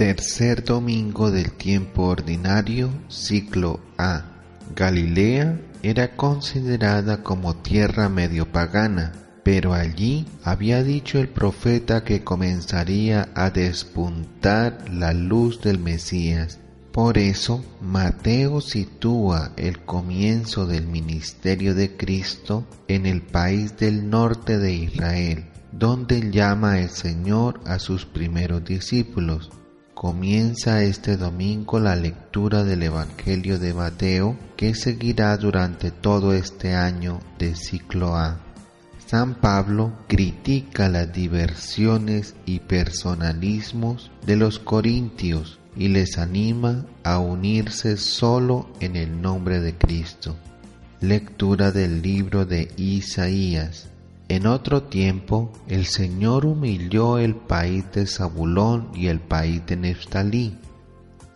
Tercer domingo del tiempo ordinario, ciclo A. Galilea era considerada como tierra medio pagana, pero allí había dicho el profeta que comenzaría a despuntar la luz del Mesías. Por eso Mateo sitúa el comienzo del ministerio de Cristo en el país del norte de Israel, donde llama el Señor a sus primeros discípulos. Comienza este domingo la lectura del Evangelio de Mateo que seguirá durante todo este año de ciclo A. San Pablo critica las diversiones y personalismos de los corintios y les anima a unirse solo en el nombre de Cristo. Lectura del libro de Isaías. En otro tiempo, el Señor humilló el país de Zabulón y el país de Neftalí.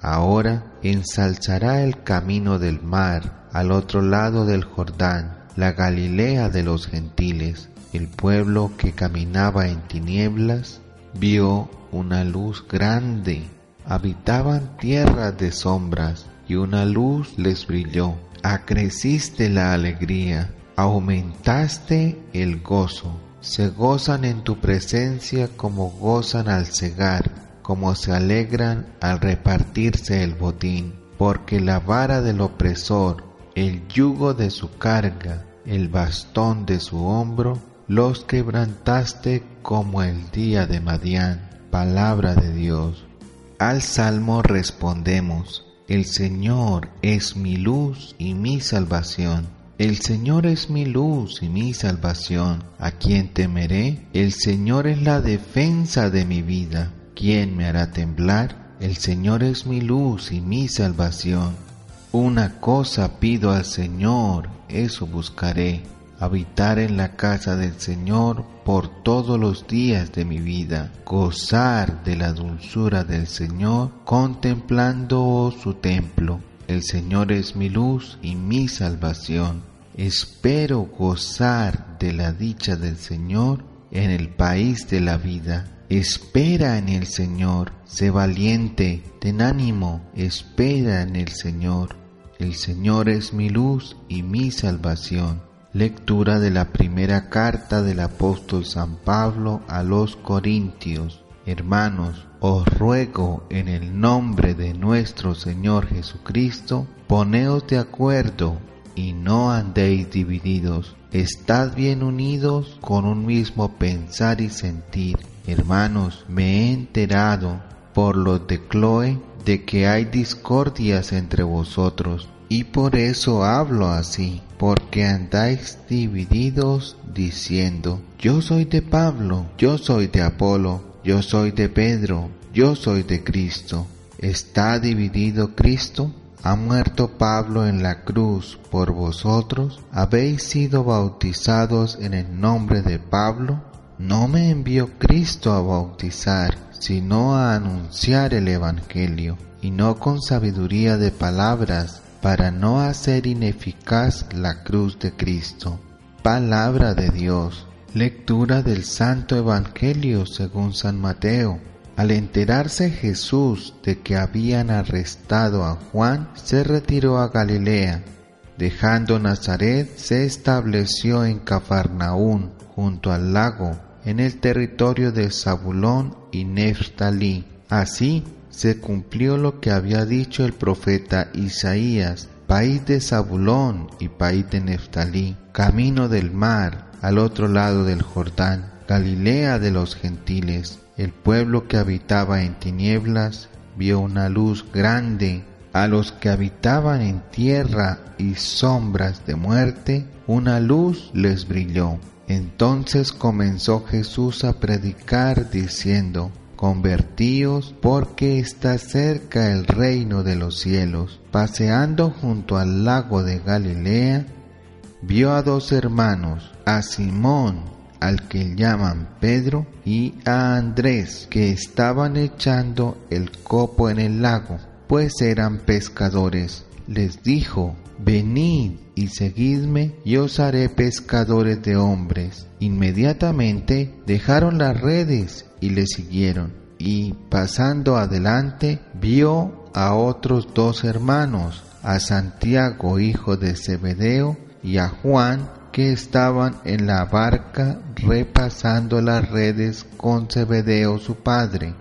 Ahora ensalzará el camino del mar al otro lado del Jordán, la Galilea de los gentiles. El pueblo que caminaba en tinieblas vio una luz grande. Habitaban tierras de sombras y una luz les brilló. Acreciste la alegría aumentaste el gozo. Se gozan en tu presencia como gozan al cegar, como se alegran al repartirse el botín, porque la vara del opresor, el yugo de su carga, el bastón de su hombro, los quebrantaste como el día de Madián. Palabra de Dios. Al salmo respondemos, el Señor es mi luz y mi salvación. El Señor es mi luz y mi salvación. ¿A quién temeré? El Señor es la defensa de mi vida. ¿Quién me hará temblar? El Señor es mi luz y mi salvación. Una cosa pido al Señor, eso buscaré, habitar en la casa del Señor por todos los días de mi vida, gozar de la dulzura del Señor, contemplando su templo el Señor es mi luz y mi salvación. Espero gozar de la dicha del Señor en el país de la vida. Espera en el Señor, sé valiente, ten ánimo, espera en el Señor. El Señor es mi luz y mi salvación. Lectura de la primera carta del apóstol San Pablo a los Corintios. Hermanos, os ruego en el nombre de nuestro Señor Jesucristo, poneos de acuerdo y no andéis divididos. Estad bien unidos con un mismo pensar y sentir. Hermanos, me he enterado por los de Chloe de que hay discordias entre vosotros, y por eso hablo así, porque andáis divididos diciendo, yo soy de Pablo, yo soy de Apolo, yo soy de Pedro, yo soy de Cristo. ¿Está dividido Cristo? ¿Ha muerto Pablo en la cruz por vosotros? ¿Habéis sido bautizados en el nombre de Pablo? No me envió Cristo a bautizar, sino a anunciar el Evangelio, y no con sabiduría de palabras, para no hacer ineficaz la cruz de Cristo. Palabra de Dios. Lectura del Santo Evangelio según San Mateo. Al enterarse Jesús de que habían arrestado a Juan, se retiró a Galilea. Dejando Nazaret, se estableció en Cafarnaún, junto al lago, en el territorio de Zabulón y Neftalí. Así se cumplió lo que había dicho el profeta Isaías, país de Zabulón y país de Neftalí, camino del mar, al otro lado del Jordán, Galilea de los gentiles. El pueblo que habitaba en tinieblas vio una luz grande. A los que habitaban en tierra y sombras de muerte, una luz les brilló. Entonces comenzó Jesús a predicar diciendo, Convertíos porque está cerca el reino de los cielos. Paseando junto al lago de Galilea, vio a dos hermanos, a Simón, al que llaman Pedro, y a Andrés, que estaban echando el copo en el lago, pues eran pescadores. Les dijo, Venid y seguidme, y os haré pescadores de hombres. Inmediatamente dejaron las redes y le siguieron y pasando adelante vio a otros dos hermanos, a Santiago hijo de Zebedeo y a Juan que estaban en la barca repasando las redes con Zebedeo su padre.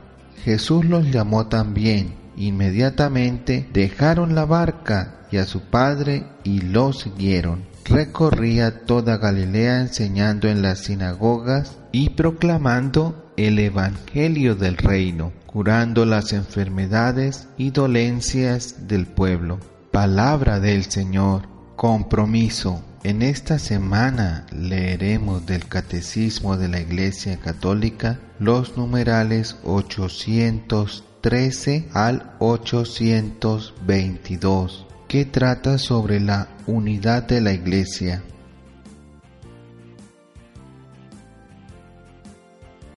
Jesús los llamó también. Inmediatamente dejaron la barca y a su padre y lo siguieron. Recorría toda Galilea enseñando en las sinagogas y proclamando el Evangelio del reino, curando las enfermedades y dolencias del pueblo. Palabra del Señor. Compromiso. En esta semana leeremos del Catecismo de la Iglesia Católica los numerales 813 al 822, que trata sobre la unidad de la Iglesia.